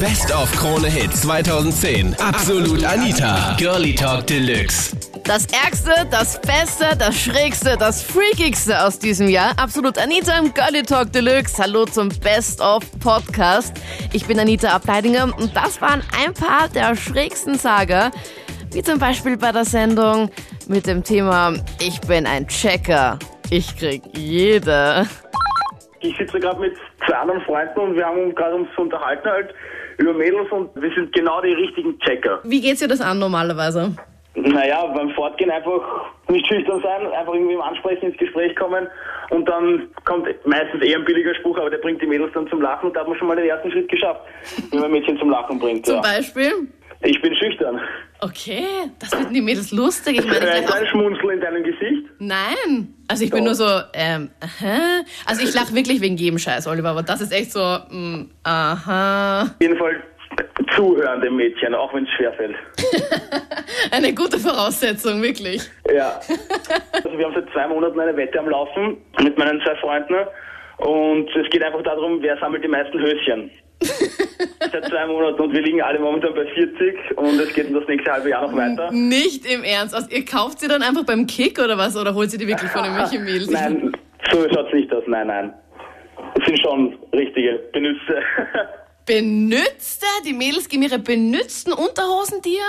Best of Krone Hits 2010. Absolut Anita. Girlie Talk Deluxe. Das Ärgste, das Beste, das Schrägste, das Freakigste aus diesem Jahr. Absolut Anita im Girlie Talk Deluxe. Hallo zum Best of Podcast. Ich bin Anita Ableidinger und das waren ein paar der schrägsten Sager. Wie zum Beispiel bei der Sendung mit dem Thema Ich bin ein Checker. Ich krieg jede. Ich sitze gerade mit zwei anderen Freunden und wir haben uns gerade uns unterhalten halt über Mädels und wir sind genau die richtigen Checker. Wie geht's dir das an normalerweise? Naja, beim Fortgehen einfach nicht schüchtern sein, einfach irgendwie im Ansprechen ins Gespräch kommen und dann kommt meistens eher ein billiger Spruch, aber der bringt die Mädels dann zum Lachen und da hat man schon mal den ersten Schritt geschafft, wenn man Mädchen zum Lachen bringt. Zum Ja. Beispiel? Ich bin schüchtern. Okay, das finden die Mädels lustig. Ich meine, ich ein Schmunzel in deinem Gesicht? nein. Also ich bin Doch. nur so, ähm, aha. Also ich lache wirklich wegen jedem Scheiß, Oliver, aber das ist echt so, mm, aha. Auf jeden Fall zuhören dem Mädchen, auch wenn es schwerfällt. Eine gute Voraussetzung, wirklich. Ja. Also wir haben seit zwei Monaten eine Wette am Laufen mit meinen zwei Freunden und es geht einfach darum, wer sammelt die meisten Höschen. Seit zwei Monaten und wir liegen alle momentan bei 40 und es geht das nächste halbe Jahr noch weiter. Nicht im Ernst. Also ihr kauft sie dann einfach beim Kick oder was? Oder holt sie die wirklich von irgendwelchen Mädels? Nein, so schaut's nicht aus, nein, nein. Es sind schon richtige Benütze. Benützte? Die Mädels geben ihre benützten Unterhosen dir?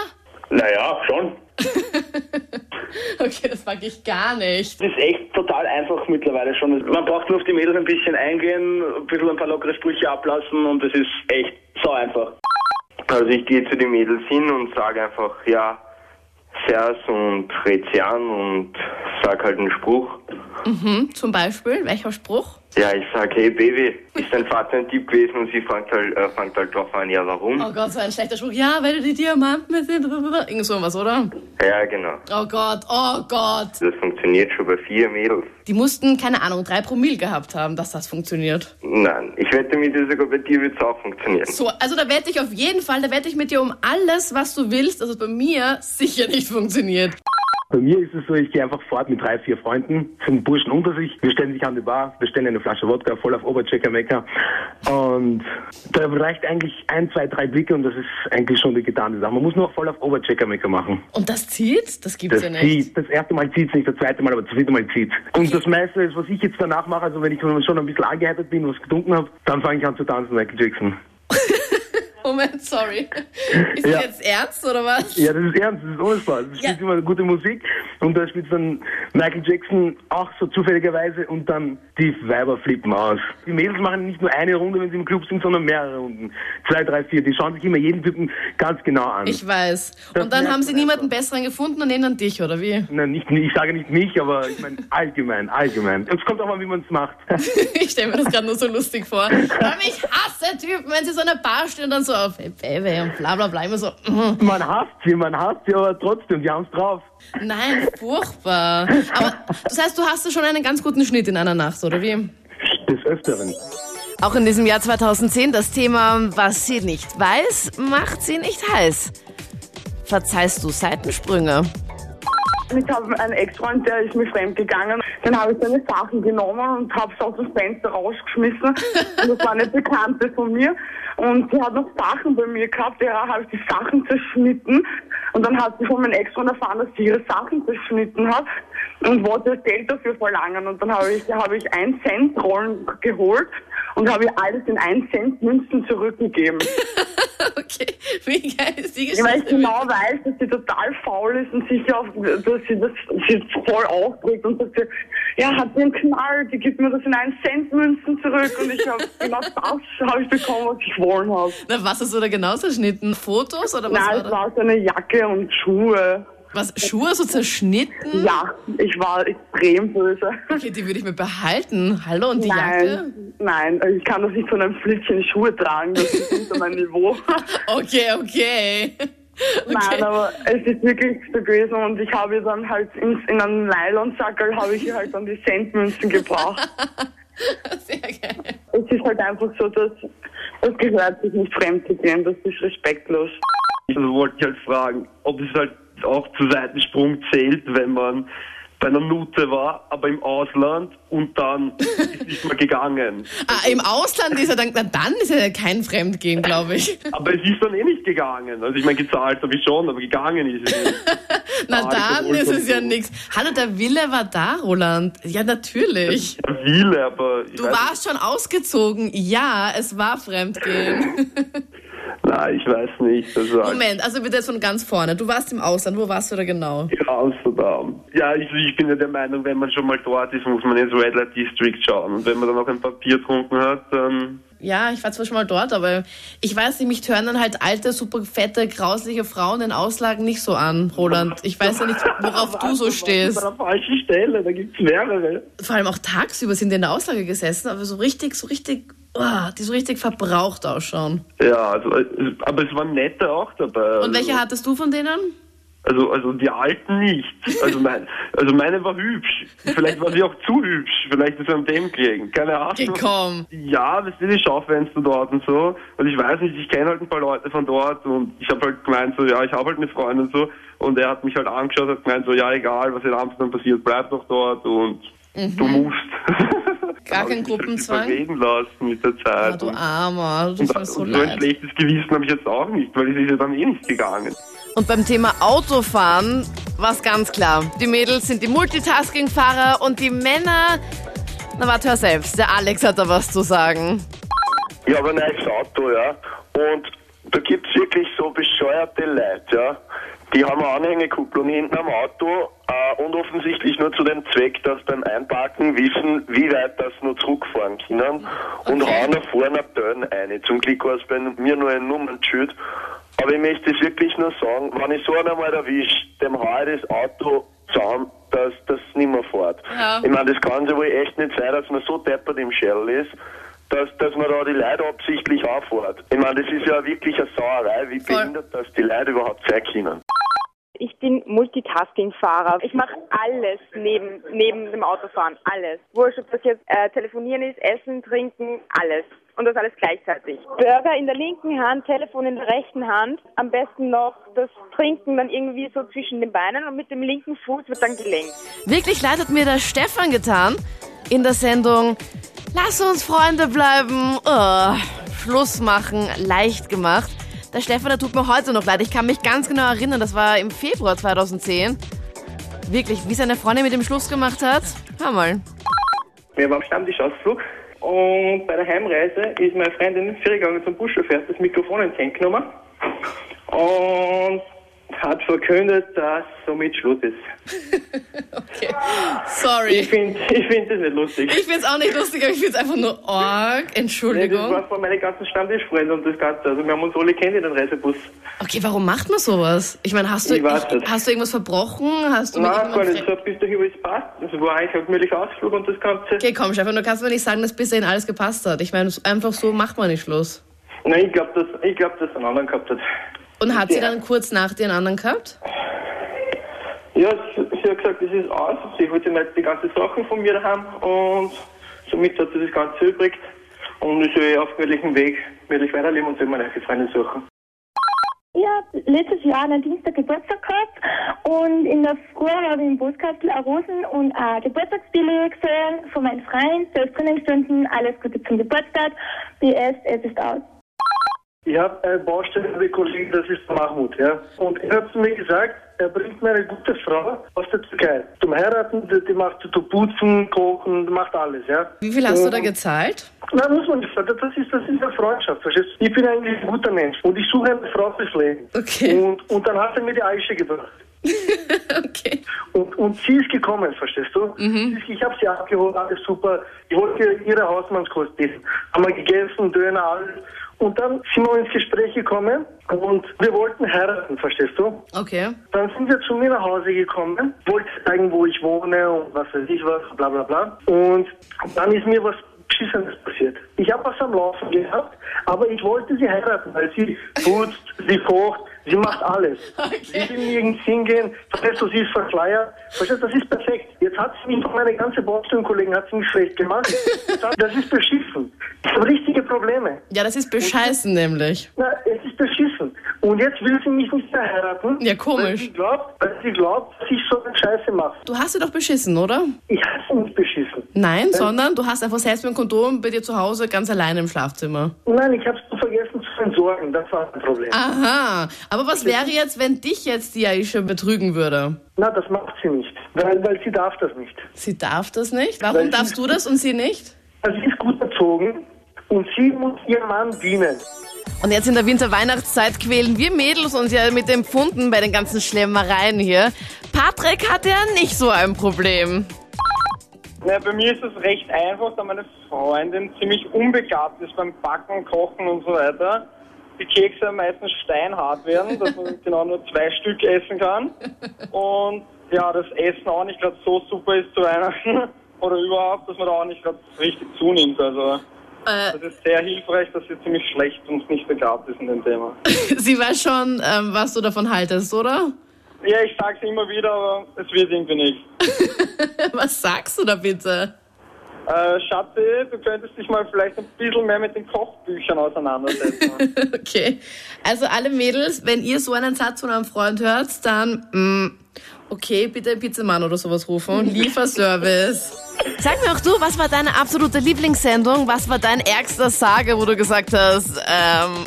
naja, schon. Okay, das mag ich gar nicht. Es ist echt total einfach mittlerweile schon. Man braucht nur auf die Mädels ein bisschen eingehen, ein bisschen ein paar lockere Sprüche ablassen und es ist echt so einfach. Also ich gehe zu den Mädels hin und sage einfach, ja, Servus und red sie an und sag halt einen Spruch. Hm, zum Beispiel, welcher Spruch? Ja, ich sag, hey Baby, ist dein Vater ein Dieb gewesen? Und sie fängt halt, äh, fängt halt drauf an, ja warum? Oh Gott, so ein schlechter Spruch. Ja, weil du die Diamanten mit sind. Irgend so was, oder? Ja, genau. Oh Gott, oh Gott. Das funktioniert schon bei vier Mädels. Die mussten, keine Ahnung, drei Promille gehabt haben, dass das funktioniert. Nein, ich wette mit dir, sogar bei dir wird's auch funktionieren. So, also da wette ich auf jeden Fall, da wette ich mit dir um alles, was du willst, dass es bei mir sicher nicht funktioniert. Bei mir ist es so, ich gehe einfach fort mit drei, vier Freunden, zum Burschen unter sich. Wir stellen sich an die Bar, bestellen eine Flasche Wodka, voll auf Oberchecker Mecker. Und da reicht eigentlich ein, zwei, drei Blicke und das ist eigentlich schon die getane Sache. Man muss nur voll auf Oberchecker Mecker machen. Und das zieht? Das gibt's Das ja nicht. zieht. Das erste Mal zieht's nicht, das zweite Mal, aber das dritte Mal zieht's. Und das meiste ist, was ich jetzt danach mache, also wenn ich schon ein bisschen angeheitert bin, was getrunken habe, dann fange ich an zu tanzen, Michael Jackson. Moment, sorry. Ist Ja. das jetzt ernst oder was? Ja, das ist ernst, das ist ohne Spaß. Es Ja. spielt immer gute Musik und da spielt dann Michael Jackson auch so zufälligerweise und dann die Weiber flippen aus. Die Mädels machen nicht nur eine Runde, wenn sie im Club sind, sondern mehrere Runden. Zwei, drei, vier. Die schauen sich immer jeden Typen ganz genau an. Ich weiß. Das Und dann haben sie man niemanden besseren gefunden und nehmen dann dich, oder wie? Nein, nicht, ich sage nicht mich, aber ich meine allgemein, allgemein. Es kommt auch mal, wie man es macht. Ich stelle mir das gerade nur so lustig vor. Ich hasse Typen, wenn sie so in der Bar stehen und dann so auf Baby und bla bla bla immer so. mm. man hasst sie, man hasst sie, aber trotzdem, die haben's drauf. Nein, furchtbar. Aber das heißt, du hast ja schon einen ganz guten Schnitt in einer Nacht, oder wie? Des Öfteren. Auch in diesem Jahr 2010 das Thema, was sie nicht weiß, macht sie nicht heiß. Verzeihst du Seitensprünge? Ich habe einen Ex-Freund, der ist mir fremd gegangen. Dann habe ich seine Sachen genommen und habe es aus dem Fenster rausgeschmissen. Und das war eine Bekannte von mir. Und sie hat noch Sachen bei mir gehabt. Der habe ich die Sachen zerschnitten. Und dann hat sie von meinem Ex-Freund erfahren, dass sie ihre Sachen zerschnitten hat und wollte das Geld dafür verlangen. Und dann habe ich, habe ich 1 Cent Rollen geholt und habe ihr alles in 1 Cent Münzen zurückgegeben. Okay, wie geil ist die Weil ich Geschichte? genau weiß, dass sie total faul ist und sicher auf, dass sie das sie voll aufbringt und sagt, sie, ja, hat sie einen Knall, die gibt mir das in 1 Cent Münzen zurück und ich habe genau das habe ich bekommen, was ich wollen habe. Na, was hast du da genau zerschnitten? Fotos oder was Nein, war es war so eine Jacke und Schuhe. Was, Schuhe so zerschnitten? Ja, ich war extrem böse. Okay, die würde ich mir behalten. Hallo, und die Jacke? Nein, nein, ich kann das nicht von einem Flittchen Schuhe tragen, das ist nicht so mein Niveau. Okay, okay. Nein, aber es ist wirklich so gewesen und ich habe ihr dann halt in, in einem Nylonsackerl habe ich ihr halt dann die Centmünzen gebraucht. Sehr geil. Es ist halt einfach so, dass das gehört sich nicht fremd zu gehen, das ist respektlos. Also wollte ich halt fragen, ob es halt auch zu Seitensprung zählt, wenn man bei einer Nute war, aber im Ausland und dann ist nicht mehr gegangen. Ah, im Ausland ist er dann, na dann ist er kein Fremdgehen, glaube ich. Aber es ist dann eh nicht gegangen. Also ich meine, gezahlt habe ich schon, aber gegangen ist es nicht. Na Ah, dann ist es ja nichts. Hallo, der Wille war da, Roland. Ja, natürlich. Ja, viele, aber Du warst schon ausgezogen. Ja, es war Fremdgehen. Ich weiß nicht. Also, Moment, also bitte jetzt von ganz vorne. Du warst im Ausland. Wo warst du da genau? Ja, Amsterdam. Ja, ich, ich bin ja der Meinung, wenn man schon mal dort ist, muss man ins Red Light District schauen. Und wenn man dann noch ein Papier getrunken hat, dann... Ja, ich war zwar schon mal dort, aber ich weiß nicht, mich tören dann halt alte, super fette, grausliche Frauen in Auslagen nicht so an, Roland. Ich weiß ja nicht, worauf du so stehst. An der falschen Stelle, da gibt's mehrere. Vor allem auch tagsüber sind die in der Auslage gesessen, aber so richtig, so richtig, oh, die so richtig verbraucht ausschauen. Ja, also, äh, aber es waren nette auch dabei. Und welche hattest du von denen? Also, also die alten nicht. Also, mein, also meine war hübsch. Vielleicht war sie auch zu hübsch. Vielleicht ist es an dem gelegen. Keine Ahnung. Geh, komm. Ja, das sind die Schaufenster dort und so. Und ich weiß nicht, ich kenne halt ein paar Leute von dort und ich habe halt gemeint so, ja, ich habe halt eine Freundin und so. Und er hat mich halt angeschaut und hat gemeint so, ja, egal, was in Amsterdam passiert, bleib doch dort und du musst. Gar Hab kein Gruppenzwang? Überreden lassen mit der Ah, Zeit. du und, Armer, du und, tust mir und so so ein leid. schlechtes Gewissen habe ich jetzt auch nicht, weil es ist ja dann eh nicht gegangen. Und beim Thema Autofahren war es ganz klar. Die Mädels sind die Multitasking-Fahrer und die Männer, na warte, hör selbst, der Alex hat da was zu sagen. Ich habe ein neues Auto, ja. Und da gibt's wirklich so bescheuerte Leute, ja. Die haben eine Anhängekupplung hinten am Auto äh, und offensichtlich nur zu dem Zweck, dass beim Einparken wissen, wie weit das nur zurückfahren können und Okay. hauen nach vorne Tönen ein. Zum Glück war es bei mir nur ein Nummernschild. Aber ich möchte es wirklich nur sagen, wenn ich so einen einmal erwische, dem haue ich das Auto zusammen, dass das nicht mehr fährt. Ja. Ich meine, das kann ja wohl echt nicht sein, dass man so deppert im Shell ist, dass, dass man da die Leute absichtlich auffährt. Ich meine, das ist ja wirklich eine Sauerei, wie Voll. behindert das die Leute überhaupt sein können. Ich bin Multitasking-Fahrer. Ich mache alles neben, neben dem Autofahren. Alles. Wurscht, ob das jetzt äh, telefonieren ist, essen, trinken, alles. Und das alles gleichzeitig. Burger in der linken Hand, Telefon in der rechten Hand. Am besten noch das Trinken dann irgendwie so zwischen den Beinen und mit dem linken Fuß wird dann gelenkt. Wirklich leid hat mir der Stefan getan in der Sendung Lass uns Freunde bleiben. Oh, Schluss machen, leicht gemacht. Der Stefan, der tut mir heute noch leid. Ich kann mich ganz genau erinnern, das war im Februar 2010. Wirklich, wie seine Freundin mit dem Schluss gemacht hat. Hör mal. Wir waren am Stammtischausflug und bei der Heimreise ist meine Freundin vorgegangen zum Buschauffeur, das Mikrofon ins Hand genommen und hat verkündet, dass somit Schluss ist. Okay. Sorry. Ich finde ich find das nicht lustig. Ich find's auch nicht lustig, aber ich find's einfach nur arg. Nee, das Entschuldigung. war von meinen ganzen Stammtischfreunden und das Ganze. Also wir haben uns alle kennt in den Reisebus. Okay, warum macht man sowas? Ich meine, hast du, Ich hast du irgendwas verbrochen? Hast du Nein, gar nicht. So bis dahin alles passt. Es war eigentlich ein gemütlicher Ausflug und das Ganze. Okay, komm, Stefan, du kannst mir nicht sagen, dass bis dahin alles gepasst hat. Ich meine, einfach so macht man nicht Schluss. Nein, ich glaube, dass, ich glaub, dass es einen anderen gehabt hat. Und hat sie dann kurz nach einen anderen gehabt? Ja, sie, sie hat gesagt, das ist aus. Sie wollte nicht die ganzen Sachen von mir daheim und somit hat sie das Ganze übrig. Und ich soll auf gemütlichem Weg gemütlich weiterleben und soll mir eine Freundin suchen. Ich habe letztes Jahr an einem Dienstag Geburtstag gehabt und in der Früh habe ich im Postkastel eine Rosen und ein Geburtstagsbillet gesehen von meinem Freund. Da ist drinnen gestanden, alles Gute zum Geburtstag. PS, es ist aus. Ich habe eine Baustelle Kollegen, das ist Mahmoud, ja. Und er hat zu mir gesagt, er bringt mir eine gute Frau aus der Türkei. Zum Heiraten, die, macht zu putzen, kochen, macht alles, ja. Wie viel hast du da Und- gezahlt? Nein, muss man nicht sagen. Das ist, das ist eine Freundschaft, verstehst du? Ich bin eigentlich ein guter Mensch und ich suche eine Frau fürs Leben. Okay. Und, und dann hat er mir die Aische gebracht. Okay. Und, und sie ist gekommen, verstehst du? Mhm. Ich, ich habe sie abgeholt, alles super. Ich wollte ihre Hausmannskost essen. Haben wir gegessen, Döner, alles. Und dann sind wir ins Gespräch gekommen und wir wollten heiraten, verstehst du? Okay. Dann sind wir zu mir nach Hause gekommen, wollte zeigen, wo ich wohne und was weiß ich was, bla bla bla. Und dann ist mir was Beschissenes passiert. Ich habe was am Laufen gehabt, aber ich wollte sie heiraten, weil sie putzt, sie kocht, sie macht alles. Sie will nirgends hingehen, verstehst du, sie ist verkleiert. Verstehst du, das ist perfekt. Jetzt hat sie mich, meine ganze Boston-Kollegen hat sie mich schlecht gemacht. Das ist beschissen. Ich habe richtige Probleme. Ja, das ist bescheißen nämlich. Na, es ist beschissen. Und jetzt will sie mich nicht mehr heiraten. Ja, Weil komisch. sie glaubt, weil sie glaubt, dass ich so eine Scheiße mache. Du hast sie doch beschissen, oder? Ich hasse nicht beschissen. Nein, sondern du hast einfach selbst mit dem Kondom bei dir zu Hause ganz alleine im Schlafzimmer. Nein, ich habe es vergessen zu entsorgen. Das war ein Problem. Aha. Aber was wäre jetzt, wenn dich jetzt die Aisha betrügen würde? Na, das macht sie nicht. Weil, weil sie darf das nicht. Sie darf das nicht? Weil Warum sie- darfst du das und sie nicht? Also sie ist gut erzogen und sie muss ihrem Mann dienen. Und jetzt in der Winter-Weihnachtszeit quälen wir Mädels uns ja mit dem Pfunden bei den ganzen Schlemmereien hier. Patrick hatte ja nicht so ein Problem. Naja, bei mir ist es recht einfach, da meine Freundin ziemlich unbegabt ist beim Backen, Kochen und so weiter. Die Kekse meistens steinhart werden, dass man genau nur zwei Stück essen kann. Und ja, das Essen auch nicht gerade so super ist zu Weihnachten. Oder überhaupt, dass man da auch nicht gerade richtig zunimmt. Also Äh, das ist sehr hilfreich, dass sie ziemlich schlecht und nicht begabt ist in dem Thema. sie weiß schon, ähm, was du davon haltest, oder? Ja, ich sag's immer wieder, aber es wird irgendwie nicht. Was sagst du da bitte? Äh, Schatzi, du könntest dich mal vielleicht ein bisschen mehr mit den Kochbüchern auseinandersetzen. Okay. Also alle Mädels, wenn ihr so einen Satz von einem Freund hört, dann, mm, okay, bitte einen Pizzamann oder sowas rufen. Lieferservice. Sag mir auch du, was war deine absolute Lieblingssendung? Was war dein ärgster Sage, wo du gesagt hast, ähm,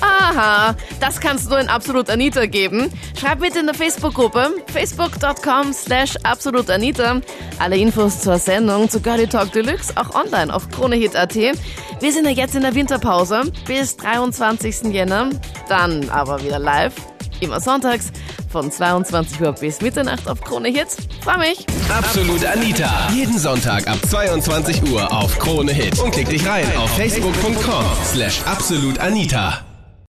aha, das kannst du in Absolut Anita geben. Schreib mit in der Facebook-Gruppe, facebook.com slash absolutanita. Alle Infos zur Sendung, zu Girlie Talk Deluxe, auch online auf kronehit.at. Wir sind ja jetzt in der Winterpause bis 23. Jänner, dann aber wieder live, immer sonntags von 22 Uhr bis Mitternacht auf Krone Hit. Freu mich! Absolut Anita. Jeden Sonntag ab 22 Uhr auf Krone Hit. Und klick dich rein auf facebook.com slash absolutanita.